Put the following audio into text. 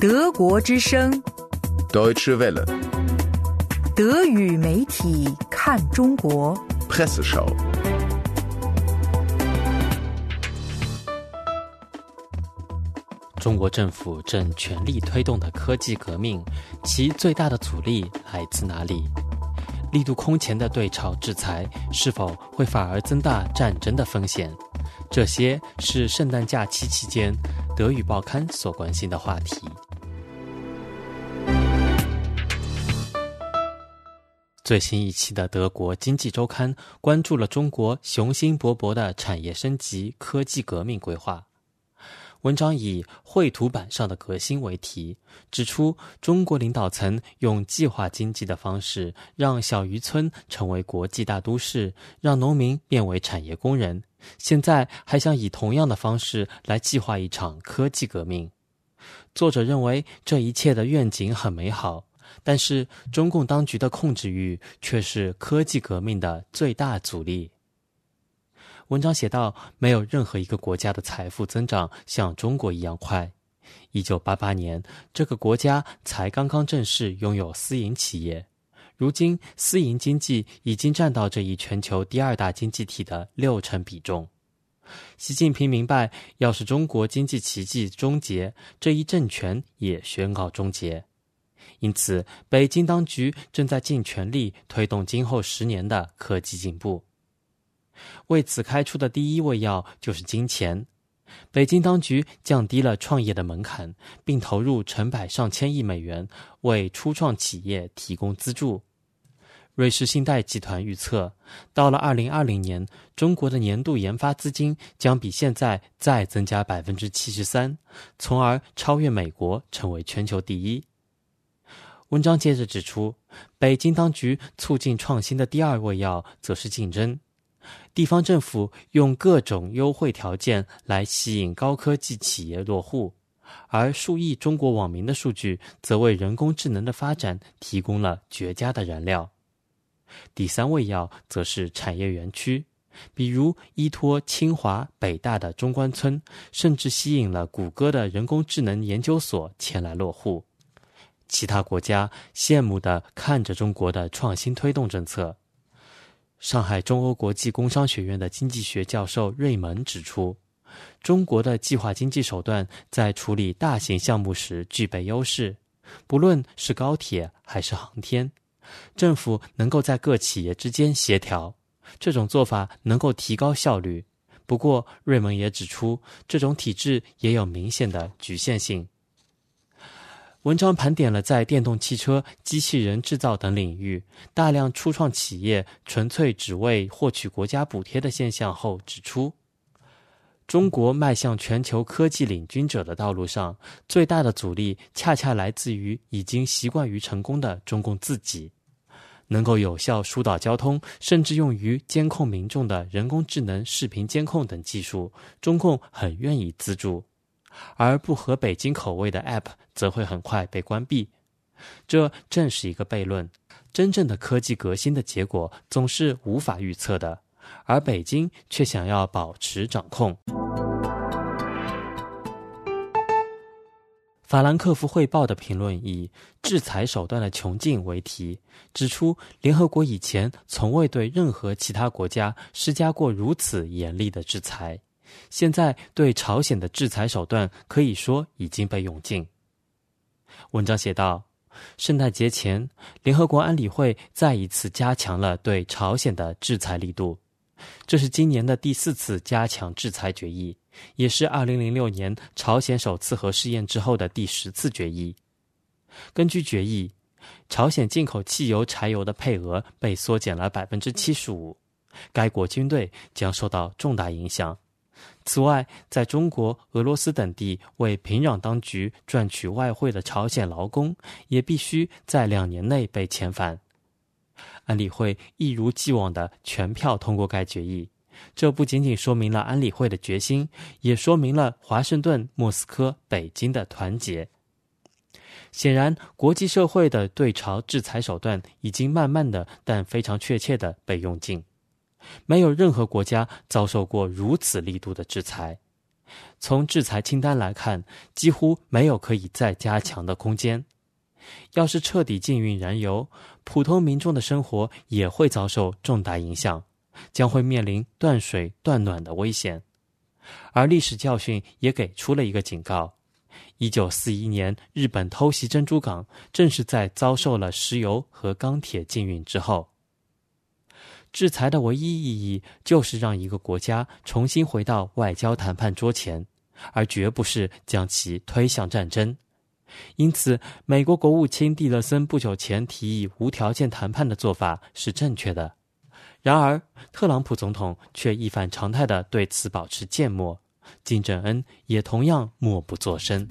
德国之声，Deutsche Welle, 德语媒体看中国。Presseschau. 中国政府正全力推动的科技革命，其最大的阻力来自哪里？力度空前的对朝制裁是否会反而增大战争的风险？这些是圣诞假期期间德语报刊所关心的话题。最新一期的德国经济周刊关注了中国雄心勃勃的产业升级、科技革命规划。文章以“绘图板上的革新”为题，指出中国领导层用计划经济的方式，让小渔村成为国际大都市，让农民变为产业工人。现在还想以同样的方式来计划一场科技革命。作者认为这一切的愿景很美好，但是中共当局的控制欲却是科技革命的最大阻力。文章写道：“没有任何一个国家的财富增长像中国一样快。一九八八年，这个国家才刚刚正式拥有私营企业，如今私营经济已经占到这一全球第二大经济体的六成比重。习近平明白，要是中国经济奇迹终结，这一政权也宣告终结。因此，北京当局正在尽全力推动今后十年的科技进步。”为此开出的第一味药就是金钱。北京当局降低了创业的门槛，并投入成百上千亿美元为初创企业提供资助。瑞士信贷集团预测，到了2020年，中国的年度研发资金将比现在再增加百分之七十三，从而超越美国，成为全球第一。文章接着指出，北京当局促进创新的第二味药则是竞争。地方政府用各种优惠条件来吸引高科技企业落户，而数亿中国网民的数据则为人工智能的发展提供了绝佳的燃料。第三味药则是产业园区，比如依托清华、北大的中关村，甚至吸引了谷歌的人工智能研究所前来落户。其他国家羡慕地看着中国的创新推动政策。上海中欧国际工商学院的经济学教授瑞蒙指出，中国的计划经济手段在处理大型项目时具备优势，不论是高铁还是航天，政府能够在各企业之间协调，这种做法能够提高效率。不过，瑞蒙也指出，这种体制也有明显的局限性。文章盘点了在电动汽车、机器人制造等领域大量初创企业纯粹只为获取国家补贴的现象后，指出，中国迈向全球科技领军者的道路上，最大的阻力恰恰来自于已经习惯于成功的中共自己。能够有效疏导交通，甚至用于监控民众的人工智能视频监控等技术，中共很愿意资助。而不合北京口味的 App 则会很快被关闭，这正是一个悖论。真正的科技革新的结果总是无法预测的，而北京却想要保持掌控。法兰克福汇报的评论以“制裁手段的穷尽”为题，指出联合国以前从未对任何其他国家施加过如此严厉的制裁。现在对朝鲜的制裁手段可以说已经被用尽。文章写道：圣诞节前，联合国安理会再一次加强了对朝鲜的制裁力度，这是今年的第四次加强制裁决议，也是2006年朝鲜首次核试验之后的第十次决议。根据决议，朝鲜进口汽油、柴油的配额被缩减了百分之七十五，该国军队将受到重大影响。此外，在中国、俄罗斯等地为平壤当局赚取外汇的朝鲜劳工，也必须在两年内被遣返。安理会一如既往的全票通过该决议，这不仅仅说明了安理会的决心，也说明了华盛顿、莫斯科、北京的团结。显然，国际社会的对朝制裁手段已经慢慢的，但非常确切的被用尽。没有任何国家遭受过如此力度的制裁。从制裁清单来看，几乎没有可以再加强的空间。要是彻底禁运燃油，普通民众的生活也会遭受重大影响，将会面临断水断暖的危险。而历史教训也给出了一个警告：一九四一年日本偷袭珍珠港，正是在遭受了石油和钢铁禁运之后。制裁的唯一意义就是让一个国家重新回到外交谈判桌前，而绝不是将其推向战争。因此，美国国务卿蒂勒森不久前提议无条件谈判的做法是正确的。然而，特朗普总统却一反常态地对此保持缄默，金正恩也同样默不作声。